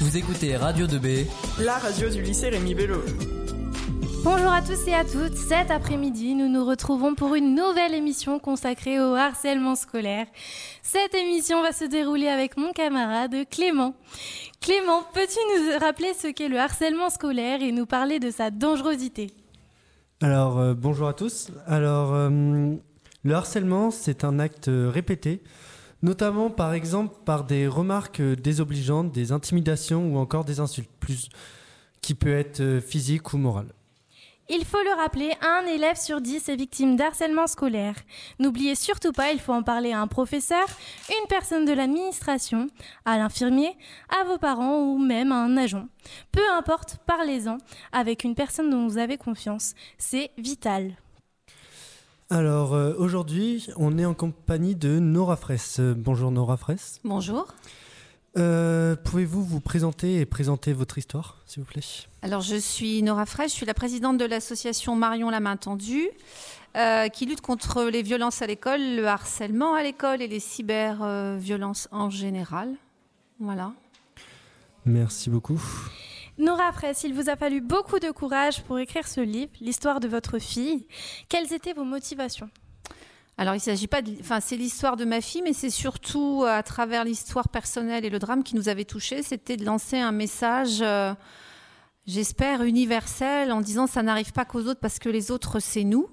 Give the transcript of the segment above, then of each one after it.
Vous écoutez Radio 2B, la radio du lycée Rémi Bello. Bonjour à tous et à toutes. Cet après-midi, nous nous retrouvons pour une nouvelle émission consacrée au harcèlement scolaire. Cette émission va se dérouler avec mon camarade Clément. Clément, peux-tu nous rappeler ce qu'est le harcèlement scolaire et nous parler de sa dangerosité? Alors, euh, bonjour à tous. Alors, euh, le harcèlement, c'est un acte répété notamment par exemple par des remarques désobligeantes, des intimidations ou encore des insultes, plus qui peut être euh, physique ou morale. Il faut le rappeler, un élève sur dix est victime d'harcèlement scolaire. N'oubliez surtout pas, il faut en parler à un professeur, une personne de l'administration, à l'infirmier, à vos parents ou même à un agent. Peu importe, parlez-en avec une personne dont vous avez confiance. C'est vital. Alors euh, aujourd'hui, on est en compagnie de Nora Fraisse. Euh, bonjour Nora Fraisse. Bonjour. Euh, pouvez-vous vous présenter et présenter votre histoire, s'il vous plaît? Alors je suis Nora Fraisse, je suis la présidente de l'association Marion la main tendue, qui lutte contre les violences à l'école, le harcèlement à l'école et les cyberviolences en général. Voilà. Merci beaucoup. Nora Fraisse, il vous a fallu beaucoup de courage pour écrire ce livre, l'histoire de votre fille. Quelles étaient vos motivations? Alors, il s'agit pas de, enfin, c'est l'histoire de ma fille, mais c'est surtout à travers l'histoire personnelle et le drame qui nous avait touchés. C'était de lancer un message, euh, j'espère, universel, en disant ça n'arrive pas qu'aux autres parce que les autres, c'est nous.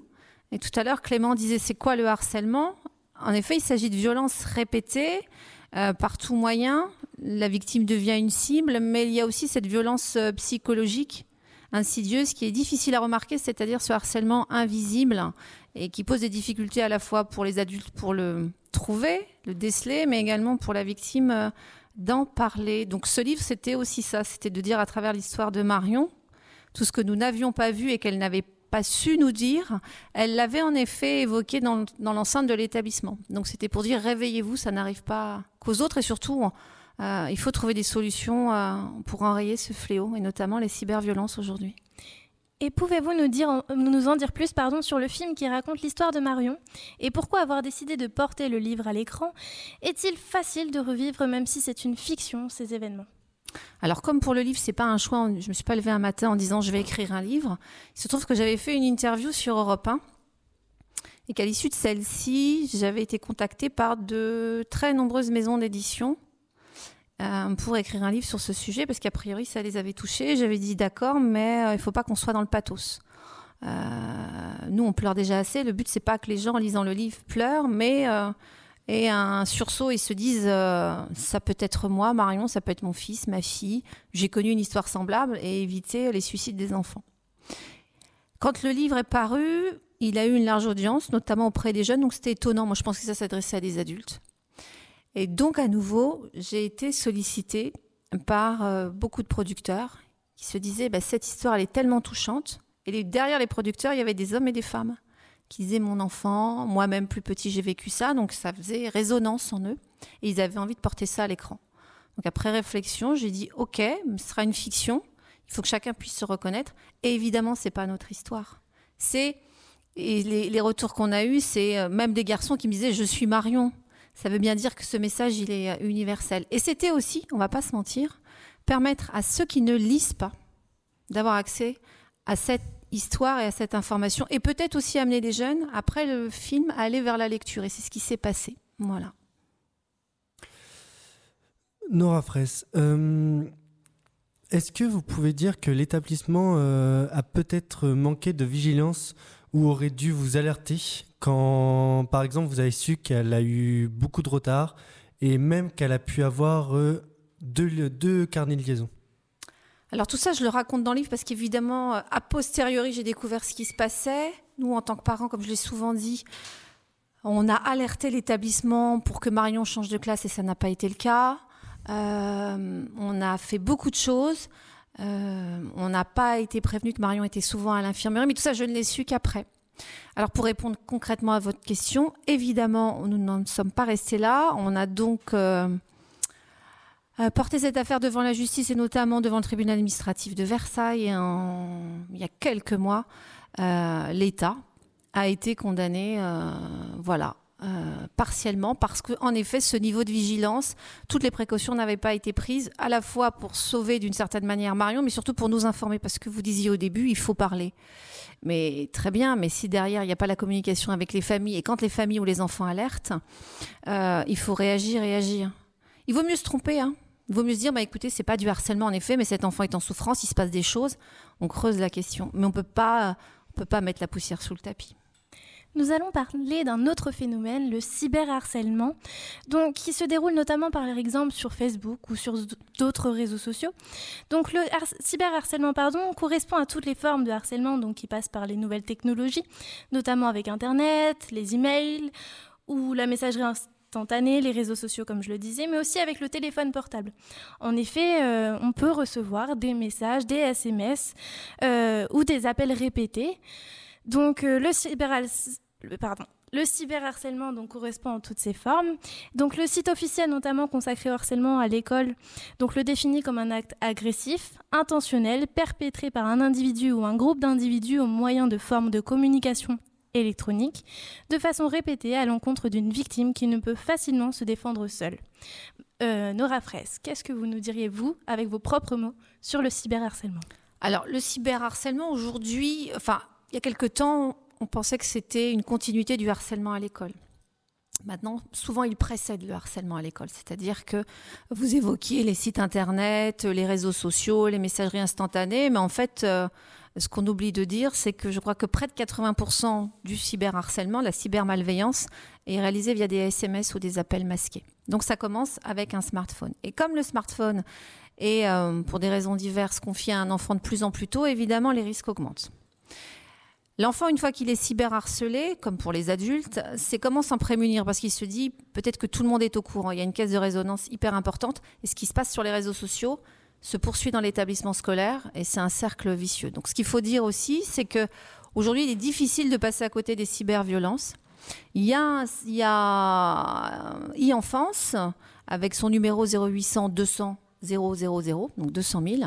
Et tout à l'heure, Clément disait c'est quoi le harcèlement? En effet, il s'agit de violences répétées euh, par tout moyen. La victime devient une cible, mais il y a aussi cette violence euh, psychologique insidieuse qui est difficile à remarquer, c'est-à-dire ce harcèlement invisible et qui pose des difficultés à la fois pour les adultes pour le trouver, le déceler, mais également pour la victime euh, d'en parler. Donc ce livre, c'était aussi ça, c'était de dire à travers l'histoire de Marion tout ce que nous n'avions pas vu et qu'elle n'avait pas su nous dire, elle l'avait en effet évoqué dans, l'enceinte de l'établissement. Donc c'était pour dire réveillez-vous, ça n'arrive pas qu'aux autres et surtout euh, il faut trouver des solutions euh, pour enrayer ce fléau et notamment les cyberviolences aujourd'hui. Et pouvez-vous nous, dire, nous en dire plus pardon, sur le film qui raconte l'histoire de Marion? Et pourquoi avoir décidé de porter le livre à l'écran? Est-il facile de revivre, même si c'est une fiction, ces événements? Alors comme pour le livre, c'est pas un choix, je me suis pas levée un matin en disant je vais écrire un livre. Il se trouve que j'avais fait une interview sur Europe 1 et qu'à l'issue de celle-ci, j'avais été contactée par de très nombreuses maisons d'édition euh, pour écrire un livre sur ce sujet parce qu'a priori ça les avait touchés. J'avais dit d'accord, mais euh, il faut pas qu'on soit dans le pathos. Euh, nous, on pleure déjà assez. Le but c'est pas que les gens en lisant le livre pleurent, mais et un sursaut et se disent euh, ça peut être moi, Marion, ça peut être mon fils, ma fille. J'ai connu une histoire semblable et éviter les suicides des enfants. Quand le livre est paru, il a eu une large audience, notamment auprès des jeunes, donc c'était étonnant. Moi, je pense que ça s'adressait à des adultes. Et donc, à nouveau, j'ai été sollicitée par euh, beaucoup de producteurs qui se disaient bah, cette histoire, elle est tellement touchante. Et derrière les producteurs, il y avait des hommes et des femmes qui disaient mon enfant, moi-même plus petit, j'ai vécu ça, donc ça faisait résonance en eux, et ils avaient envie de porter ça à l'écran. Donc après réflexion, j'ai dit ok, ce sera une fiction, il faut que chacun puisse se reconnaître, et évidemment c'est pas notre histoire. C'est et les, retours qu'on a eus, c'est euh, même des garçons qui me disaient je suis Marion. Ça veut bien dire que ce message il est euh, universel. Et c'était aussi, on va pas se mentir, permettre à ceux qui ne lisent pas d'avoir accès à cette histoire et à cette information, et peut-être aussi amener des jeunes, après le film, à aller vers la lecture. Et c'est ce qui s'est passé. Voilà. Nora Fraisse, euh, est-ce que vous pouvez dire que l'établissement euh, a peut-être manqué de vigilance ou aurait dû vous alerter quand, par exemple, vous avez su qu'elle a eu beaucoup de retard et même qu'elle a pu avoir euh, deux, deux carnets de liaison alors tout ça, je le raconte dans le livre parce qu'évidemment, euh, a posteriori, j'ai découvert ce qui se passait. Nous, en tant que parents, comme je l'ai souvent dit, on a alerté l'établissement pour que Marion change de classe et ça n'a pas été le cas. Euh, on a fait beaucoup de choses. On n'a pas été prévenu que Marion était souvent à l'infirmerie, mais tout ça, je ne l'ai su qu'après. Alors pour répondre concrètement à votre question, évidemment, nous n'en sommes pas restés là. On a donc euh, porter cette affaire devant la justice et notamment devant le tribunal administratif de Versailles il y a quelques mois, euh, l'État a été condamné, euh, voilà, partiellement parce qu'en effet, ce niveau de vigilance, toutes les précautions n'avaient pas été prises, à la fois pour sauver d'une certaine manière Marion, mais surtout pour nous informer, parce que vous disiez au début, il faut parler. Mais très bien, mais si derrière il n'y a pas la communication avec les familles, et quand les familles ou les enfants alertent, il faut réagir et agir. Il vaut mieux se tromper, hein. Il vaut mieux se dire, bah, écoutez, c'est pas du harcèlement en effet, mais cet enfant est en souffrance, il se passe des choses. On creuse la question, mais on peut pas, on peut pas mettre la poussière sous le tapis. Nous allons parler d'un autre phénomène, le cyberharcèlement, donc, qui se déroule notamment par exemple sur Facebook ou sur d'autres réseaux sociaux. Donc le cyberharcèlement pardon, correspond à toutes les formes de harcèlement donc, qui passent par les nouvelles technologies, notamment avec Internet, les emails ou la messagerie instantanée, les réseaux sociaux comme je le disais, mais aussi avec le téléphone portable. En effet, euh, on peut recevoir des messages, des SMS euh, ou des appels répétés. Donc euh, le pardon. Le cyberharcèlement donc, correspond à toutes ces formes. Donc, le site officiel, notamment consacré au harcèlement à l'école, donc, le définit comme un acte agressif, intentionnel, perpétré par un individu ou un groupe d'individus au moyen de formes de communication électronique, de façon répétée à l'encontre d'une victime qui ne peut facilement se défendre seule. Euh, Nora Fraisse, qu'est-ce que vous nous diriez, vous, avec vos propres mots, sur le cyberharcèlement? Alors, le cyberharcèlement, aujourd'hui, enfin, il y a quelque temps, on pensait que c'était une continuité du harcèlement à l'école. Maintenant, souvent, il précède le harcèlement à l'école, c'est-à-dire que vous évoquiez les sites internet, les réseaux sociaux, les messageries instantanées, mais en fait, euh, ce qu'on oublie de dire, c'est que je crois que près de 80% du cyberharcèlement, la cybermalveillance, est réalisée via des SMS ou des appels masqués. Donc ça commence avec un smartphone. Et comme le smartphone est, euh, pour des raisons diverses, confié à un enfant de plus en plus tôt, évidemment, les risques augmentent. L'enfant, une fois qu'il est cyberharcelé, comme pour les adultes, c'est comment s'en prémunir? Parce qu'il se dit peut-être que tout le monde est au courant. Il y a une caisse de résonance hyper importante et ce qui se passe sur les réseaux sociaux se poursuit dans l'établissement scolaire et c'est un cercle vicieux. Donc ce qu'il faut dire aussi, c'est que aujourd'hui, il est difficile de passer à côté des cyberviolences. Il y a, il y a e-enfance avec son numéro 0800 200 000, donc 200 000,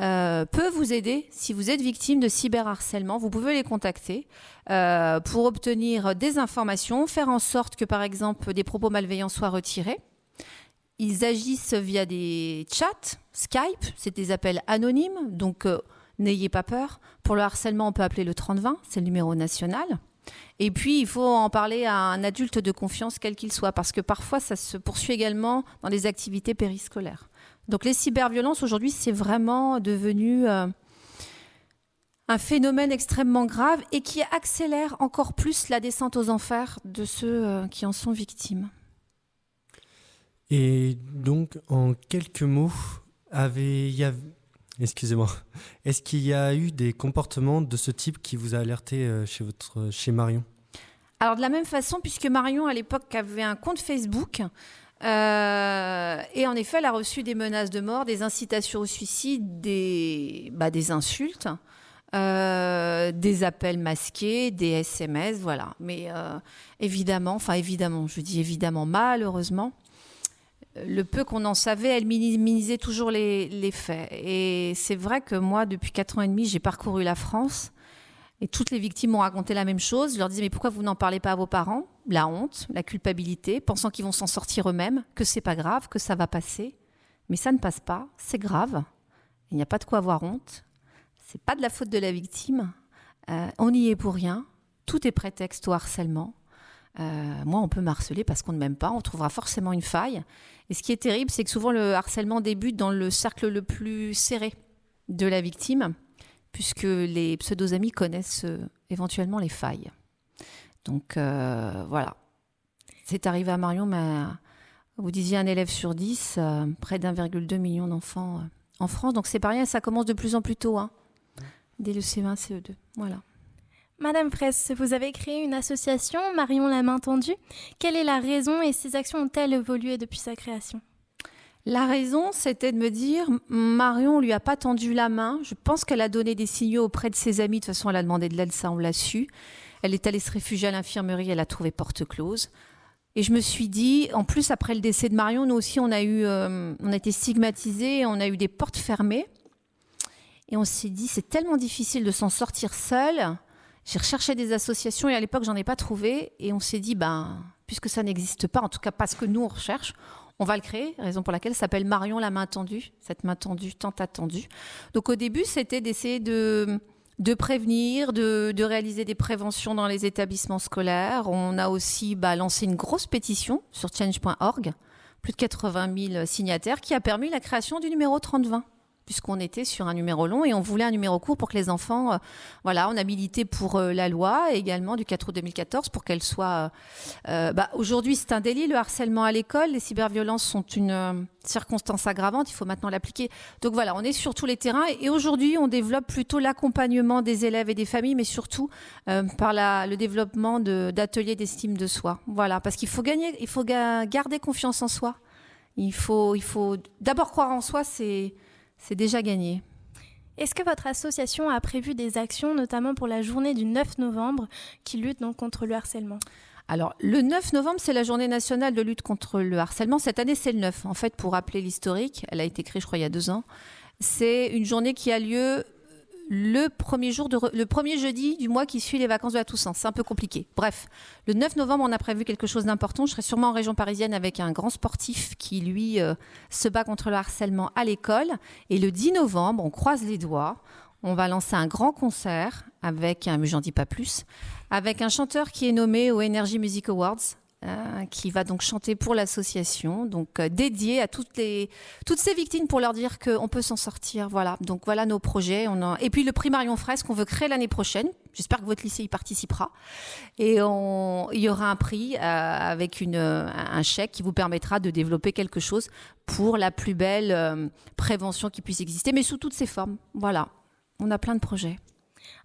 euh, peut vous aider si vous êtes victime de cyberharcèlement. Vous pouvez les contacter euh, pour obtenir des informations, faire en sorte que, par exemple, des propos malveillants soient retirés. Ils agissent via des chats, Skype, c'est des appels anonymes, donc euh, n'ayez pas peur. Pour le harcèlement, on peut appeler le 3020, c'est le numéro national. Et puis, il faut en parler à un adulte de confiance, quel qu'il soit, parce que parfois, ça se poursuit également dans les activités périscolaires. Donc les cyberviolences aujourd'hui, c'est vraiment devenu euh, un phénomène extrêmement grave et qui accélère encore plus la descente aux enfers de ceux euh, qui en sont victimes. Et donc, en quelques mots, avait, excusez-moi, est-ce qu'il y a eu des comportements de ce type qui vous a alerté euh, chez, votre, chez Marion? Alors de la même façon, puisque Marion à l'époque avait un compte Facebook, euh, et en effet, elle a reçu des menaces de mort, des incitations au suicide, des, bah, insultes, euh, des appels masqués, des SMS, voilà. Mais euh, évidemment, enfin évidemment, je dis évidemment, malheureusement, le peu qu'on en savait, elle minimisait toujours les, les faits. Et c'est vrai que moi, depuis 4 ans et demi, j'ai parcouru la France. Et toutes les victimes m'ont raconté la même chose. Je leur disais, mais pourquoi vous n'en parlez pas à vos parents? La honte, la culpabilité, pensant qu'ils vont s'en sortir eux-mêmes, que c'est pas grave, que ça va passer. Mais ça ne passe pas, c'est grave. Il n'y a pas de quoi avoir honte. C'est pas de la faute de la victime. Euh, on n'y est pour rien. Tout est prétexte au harcèlement. Euh, moi, on peut harceler parce qu'on ne m'aime pas. On trouvera forcément une faille. Et ce qui est terrible, c'est que souvent le harcèlement débute dans le cercle le plus serré de la victime puisque les pseudo-amis connaissent euh, éventuellement les failles. Donc euh, voilà. C'est arrivé à Marion, mais vous disiez un élève sur dix, euh, près d'1,2 million d'enfants en France. Donc c'est pas rien, ça commence de plus en plus tôt, hein, dès le CE1, CE2. Voilà. Madame Fraisse, vous avez créé une association, Marion la main tendue. Quelle est la raison et ces actions ont-elles évolué depuis sa création? La raison, c'était de me dire, Marion lui a pas tendu la main. Je pense qu'elle a donné des signaux auprès de ses amis. De toute façon, elle a demandé de l'aide, ça, on l'a su. Elle est allée se réfugier à l'infirmerie, elle a trouvé porte close. Et je me suis dit, en plus, après le décès de Marion, nous aussi, on a eu, euh, on a été stigmatisés, on a eu des portes fermées. Et on s'est dit, c'est tellement difficile de s'en sortir seul. J'ai recherché des associations et à l'époque, j'en ai pas trouvé. Et on s'est dit, ben, puisque ça n'existe pas, en tout cas pas ce que nous on recherche. On va le créer, raison pour laquelle s'appelle Marion la main tendue, cette main tendue tant attendue. Donc au début, c'était d'essayer de, de prévenir, de, de, réaliser des préventions dans les établissements scolaires. On a aussi bah, lancé une grosse pétition sur change.org, plus de 80 000 signataires, qui a permis la création du numéro 3020 puisqu'on était sur un numéro long et on voulait un numéro court pour que les enfants, euh, voilà, on a milité pour euh, la loi également du 4 août 2014 pour qu'elle soit. Euh, bah, Aujourd'hui, c'est un délit le harcèlement à l'école, les cyberviolences sont une circonstance aggravante, il faut maintenant l'appliquer. Donc voilà, on est sur tous les terrains et aujourd'hui, on développe plutôt l'accompagnement des élèves et des familles, mais surtout par le développement d'ateliers d'estime de soi. Voilà, parce qu'il faut gagner, il faut garder confiance en soi. Il faut, il faut d'abord croire en soi, c'est c'est déjà gagné. Est-ce que votre association a prévu des actions, notamment pour la journée du 9 novembre, qui lutte donc contre le harcèlement? Alors, le 9 novembre, c'est la journée nationale de lutte contre le harcèlement. Cette année, c'est le 9. En fait, pour rappeler l'historique, elle a été créée, je crois, il y a deux ans. C'est une journée qui a lieu le premier jour le premier jeudi du mois qui suit les vacances de la Toussaint. C'est un peu compliqué. Bref, le 9 novembre, on a prévu quelque chose d'important. Je serai sûrement en région parisienne avec un grand sportif qui lui euh, se bat contre le harcèlement à l'école. Et le 10 novembre, on croise les doigts. On va lancer un grand concert avec un, j'en dis pas plus, avec un chanteur qui est nommé aux Energy Music Awards euh, qui va donc chanter pour l'association, donc euh, dédié à toutes les toutes ces victimes pour leur dire qu'on peut s'en sortir. Voilà. Donc voilà nos projets. Et puis le prix Marion Fraisse qu'on veut créer l'année prochaine. J'espère que votre lycée y participera. Et il y aura un prix euh, avec un chèque qui vous permettra de développer quelque chose pour la plus belle prévention qui puisse exister, mais sous toutes ses formes. Voilà. On a plein de projets.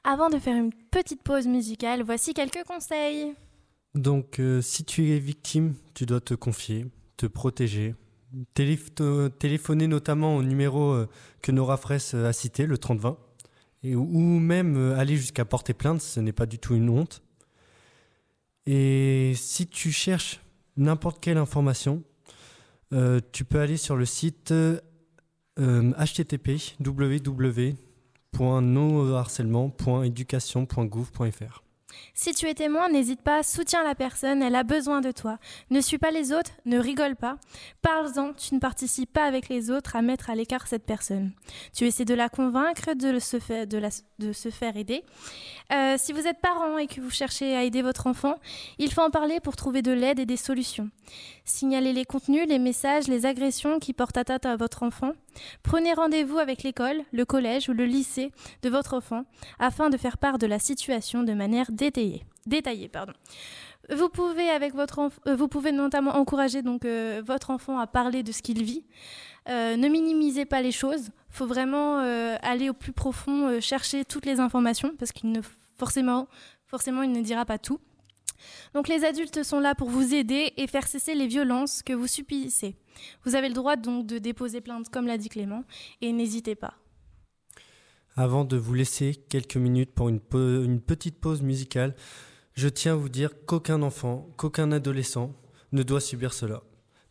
Avant de faire une petite pause musicale, voici quelques conseils. Donc, euh, si tu es victime, tu dois te confier, te protéger, téléphoner notamment au numéro euh, que Nora Fraisse a cité, le 3020, et, ou même euh, aller jusqu'à porter plainte, ce n'est pas du tout une honte. Et si tu cherches n'importe quelle information, tu peux aller sur le site http www.noharcèlement.education.gouv.fr. Si tu es témoin, n'hésite pas, soutiens la personne, elle a besoin de toi. Ne suis pas les autres, ne rigole pas. Parle-en, tu ne participes pas avec les autres à mettre à l'écart cette personne. Tu essaies de la convaincre de se faire, aider. Euh, si vous êtes parent et que vous cherchez à aider votre enfant, il faut en parler pour trouver de l'aide et des solutions. Signalez les contenus, les messages, les agressions qui portent atteinte à votre enfant. Prenez rendez-vous avec l'école, le collège ou le lycée de votre enfant afin de faire part de la situation de manière détaillée. Vous pouvez, avec votre euh, vous pouvez notamment encourager donc, euh, votre enfant à parler de ce qu'il vit. ne minimisez pas les choses. Il faut vraiment aller au plus profond, chercher toutes les informations parce qu'il ne forcément, forcément, il ne dira pas tout. Donc les adultes sont là pour vous aider et faire cesser les violences que vous subissez. Vous avez le droit donc de déposer plainte comme l'a dit Clément et n'hésitez pas. Avant de vous laisser quelques minutes pour une, une petite pause musicale, je tiens à vous dire qu'aucun enfant, qu'aucun adolescent ne doit subir cela.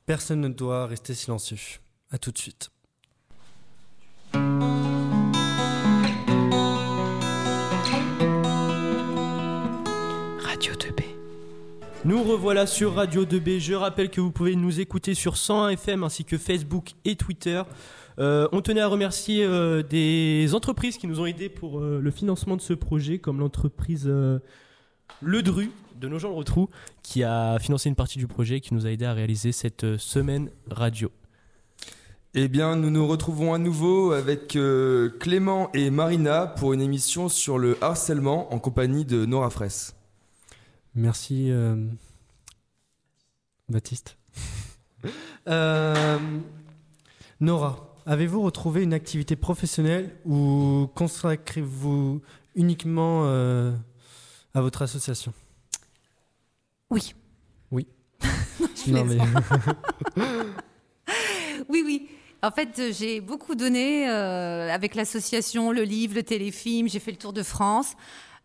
Personne ne doit rester silencieux. À tout de suite. Nous revoilà sur Radio 2B. Je rappelle que vous pouvez nous écouter sur 101 FM ainsi que Facebook et Twitter. Euh, on tenait à remercier euh, des entreprises qui nous ont aidés pour euh, le financement de ce projet, comme l'entreprise Le Dru de nos gens le retrou, qui a financé une partie du projet et qui nous a aidé à réaliser cette semaine radio. Eh bien, nous nous retrouvons à nouveau avec Clément et Marina pour une émission sur le harcèlement en compagnie de Nora Fraisse. Merci, euh, Baptiste. Euh, Nora, avez-vous retrouvé une activité professionnelle ou consacrez-vous uniquement euh, à votre association? Oui. Oui. oui, oui. En fait, j'ai beaucoup donné avec l'association, le livre, le téléfilm, j'ai fait le tour de France.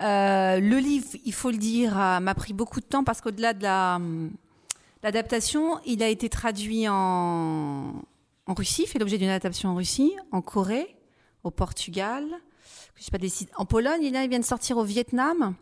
Euh, le livre, il faut le dire, m'a pris beaucoup de temps parce qu'au-delà de l'adaptation, il a été traduit en, Russie, fait l'objet d'une adaptation en Russie, en Corée, au Portugal, je sais pas, en Pologne, il vient de sortir au Vietnam.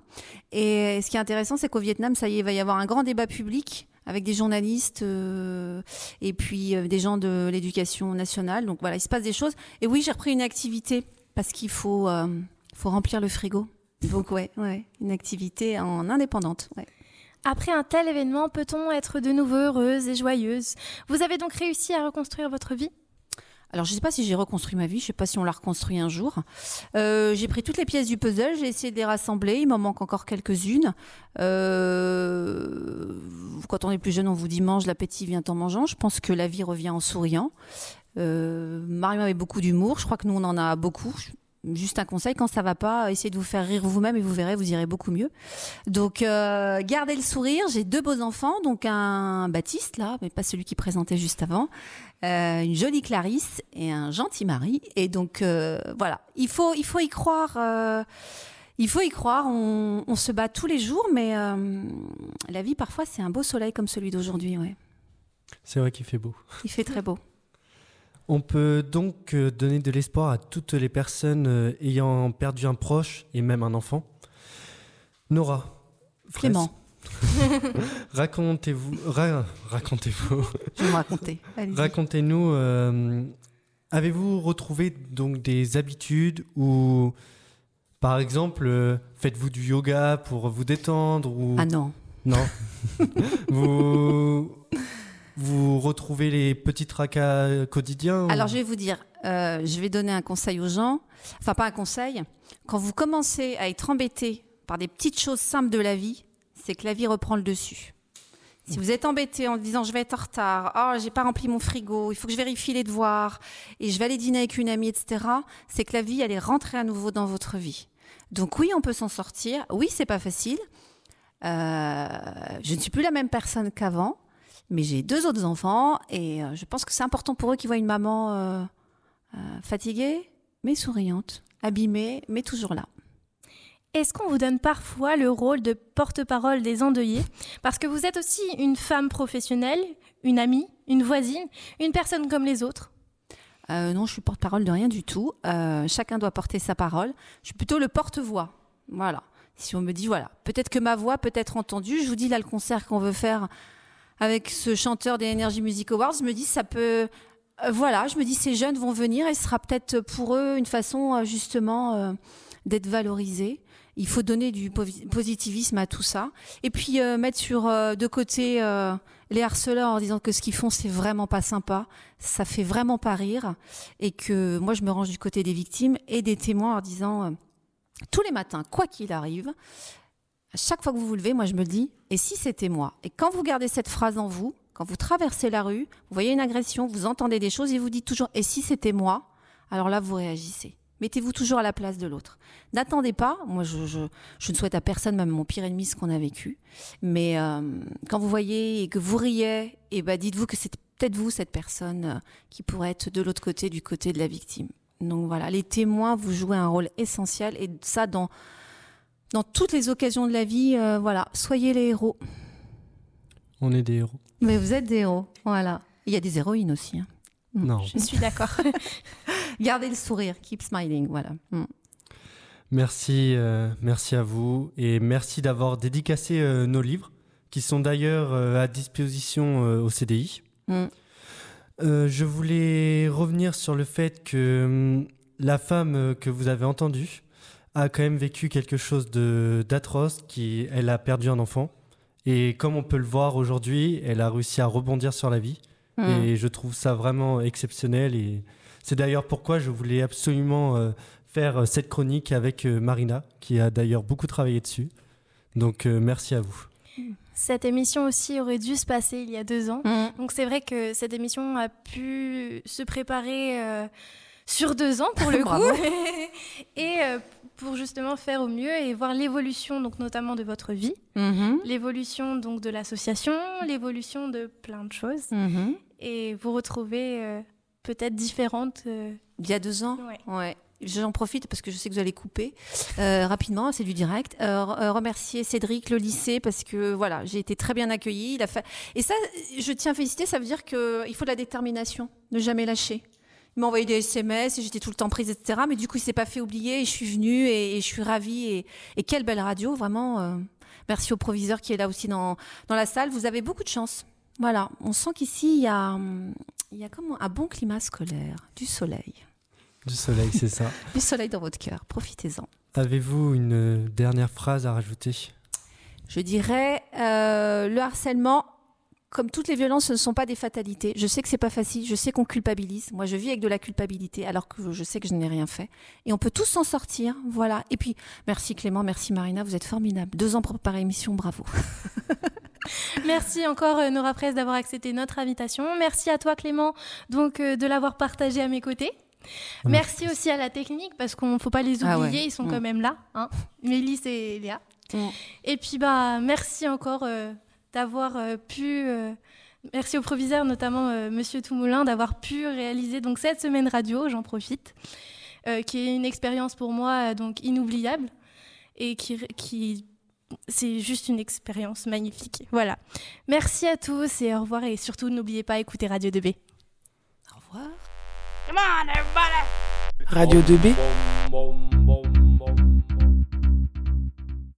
Et ce qui est intéressant, c'est qu'au Vietnam, ça y est, il va y avoir un grand débat public avec des journalistes euh, et puis euh, des gens de l'éducation nationale. Donc voilà, il se passe des choses. Et oui, j'ai repris une activité parce qu'il faut, euh, faut remplir le frigo. Donc ouais, ouais, une activité en indépendante. Ouais. Après un tel événement, peut-on être de nouveau heureuse et joyeuse? Vous avez donc réussi à reconstruire votre vie? Alors, je ne sais pas si j'ai reconstruit ma vie, je ne sais pas si on l'a reconstruit un jour. Euh, j'ai pris toutes les pièces du puzzle, j'ai essayé de les rassembler, il m'en manque encore quelques-unes. Euh, quand on est plus jeune, on vous dit mange, l'appétit vient en mangeant. Je pense que la vie revient en souriant. Euh, Marion avait beaucoup d'humour, je crois que nous on en a beaucoup. Juste un conseil, quand ça va pas, essayez de vous faire rire vous-même et vous verrez, vous irez beaucoup mieux. Donc, euh, gardez le sourire. J'ai deux beaux enfants, donc un Baptiste là, mais pas celui qui présentait juste avant, euh, une jolie Clarisse et un gentil mari. Et donc euh, voilà, il faut, il faut y croire. il faut y croire. On, on se bat tous les jours, mais la vie parfois c'est un beau soleil comme celui d'aujourd'hui. Ouais, C'est vrai qu'il fait beau. il fait très beau. On peut donc euh, donner de l'espoir à toutes les personnes euh, ayant perdu un proche et même un enfant. Nora. Clément, Racontez-vous. ra- racontez-vous. je vais me raconter. Allez-y. Racontez-nous. euh, Avez-vous retrouvé donc des habitudes ou, par exemple, euh, faites-vous du yoga pour vous détendre ou Ah non. non Vous vous retrouvez les petits tracas quotidiens Alors, je vais vous dire, euh, je vais donner un conseil aux gens. Enfin, pas un conseil. Quand vous commencez à être embêté par des petites choses simples de la vie, c'est que la vie reprend le dessus. Si vous êtes embêté en disant je vais être en retard, oh j'ai pas rempli mon frigo, il faut que je vérifie les devoirs et je vais aller dîner avec une amie, etc. C'est que la vie elle est rentrée à nouveau dans votre vie. Donc oui, on peut s'en sortir. Oui, c'est pas facile. Euh, je ne suis plus la même personne qu'avant, mais j'ai deux autres enfants et euh, je pense que c'est important pour eux qu'ils voient une maman euh, euh, fatiguée mais souriante, abîmée mais toujours là. Est-ce qu'on vous donne parfois le rôle de porte-parole des endeuillés? Parce que vous êtes aussi une femme professionnelle, une amie, une voisine, une personne comme les autres? Euh, non, je suis porte-parole de rien du tout. Euh, chacun doit porter sa parole. Je suis plutôt le porte-voix. Voilà. Si on me dit, voilà, peut-être que ma voix peut être entendue, je vous dis là le concert qu'on veut faire avec ce chanteur des Energy Music Awards, je me dis, ça peut. euh, voilà, je me dis, ces jeunes vont venir et ce sera peut-être pour eux une façon, euh, justement, euh, d'être valorisés. Il faut donner du posi- positivisme à tout ça. Et puis, mettre sur de côté les harceleurs en disant que ce qu'ils font, c'est vraiment pas sympa ça fait vraiment pas rire et que moi je me range du côté des victimes et des témoins en disant tous les matins, quoi qu'il arrive, chaque fois que vous vous levez, moi je me dis et si c'était moi? Et quand vous gardez cette phrase en vous, quand vous traversez la rue, vous voyez une agression, vous entendez des choses et vous dites toujours et si c'était moi? Alors là vous réagissez. Mettez-vous toujours à la place de l'autre. N'attendez pas. Moi, je, ne souhaite à personne, même mon pire ennemi, ce qu'on a vécu. Mais euh, quand vous voyez et que vous riez, et ben dites-vous que c'est peut-être vous cette personne euh, qui pourrait être de l'autre côté, du côté de la victime. Donc voilà, les témoins, vous jouez un rôle essentiel et ça dans dans toutes les occasions de la vie. euh, voilà, soyez les héros. On est des héros. Mais vous êtes des héros. Voilà. Il y a des héroïnes aussi. hein. Mm. Non. Je suis d'accord. Gardez le sourire, keep smiling. Voilà. Mm. Merci, euh, merci à vous et merci d'avoir dédicacé euh, nos livres qui sont d'ailleurs euh, à disposition euh, au CDI. Mm. Euh, je voulais revenir sur le fait que la femme euh, que vous avez entendue a quand même vécu quelque chose de d'atroce, qui elle a perdu un enfant et comme on peut le voir aujourd'hui, elle a réussi à rebondir sur la vie Mm. et je trouve ça vraiment exceptionnel et c'est d'ailleurs pourquoi je voulais absolument euh, faire euh, cette chronique avec euh, Marina qui a d'ailleurs beaucoup travaillé dessus. Donc euh, merci à vous. Cette émission aussi aurait dû se passer il y a deux ans. Mm. Donc c'est vrai que cette émission a pu se préparer euh, sur deux ans pour le coup et euh, pour justement faire au mieux et voir l'évolution donc notamment de votre vie, Mhm. l'évolution donc de l'association, l'évolution de plein de choses Mhm. et vous retrouver euh, peut-être différente. euh, Il y a deux ans ouais. Ouais. J'en profite parce que je sais que vous allez couper euh, rapidement, c'est du direct. Euh, re- remercier Cédric, le lycée, parce que voilà, j'ai été très bien accueillie. Il a fait... Et ça, je tiens à féliciter, ça veut dire qu'il faut de la détermination, ne jamais lâcher. Il m'a envoyé des SMS et j'étais tout le temps prise, etc. Mais du coup, il s'est pas fait oublier et je suis venue et, je suis ravie. Et, et, quelle belle radio, vraiment. Euh, merci au proviseur qui est là aussi dans, dans la salle. Vous avez beaucoup de chance. Voilà, on sent qu'ici, il y a, il y a comme un bon climat scolaire, du soleil. Du soleil, c'est ça. du soleil dans votre cœur, profitez-en. Avez-vous une dernière phrase à rajouter? Je dirais, euh, le harcèlement, comme toutes les violences, ce ne sont pas des fatalités. Je sais que c'est pas facile, je sais qu'on culpabilise. Moi, je vis avec de la culpabilité, alors que je sais que je n'ai rien fait. Et on peut tous s'en sortir, voilà. Et puis, merci Clément, merci Marina, vous êtes formidables. Deux ans pour préparer l'émission, bravo. Merci encore euh, Nora Presse d'avoir accepté notre invitation. Merci à toi Clément donc euh, de l'avoir partagé à mes côtés. Merci aussi à la technique parce qu'on ne faut pas les ah oublier, ils sont quand mm. même là, hein. Mélisse et Léa. Mm. Et puis bah merci encore euh, d'avoir pu merci au proviseur notamment Monsieur Toumoulin d'avoir pu réaliser donc cette semaine radio, j'en profite, qui est une expérience pour moi donc inoubliable et qui, qui c'est juste une expérience magnifique. Voilà. Merci à tous et au revoir. Et surtout, n'oubliez pas d'écouter Radio 2B. Au revoir. Come on, everybody! Radio 2B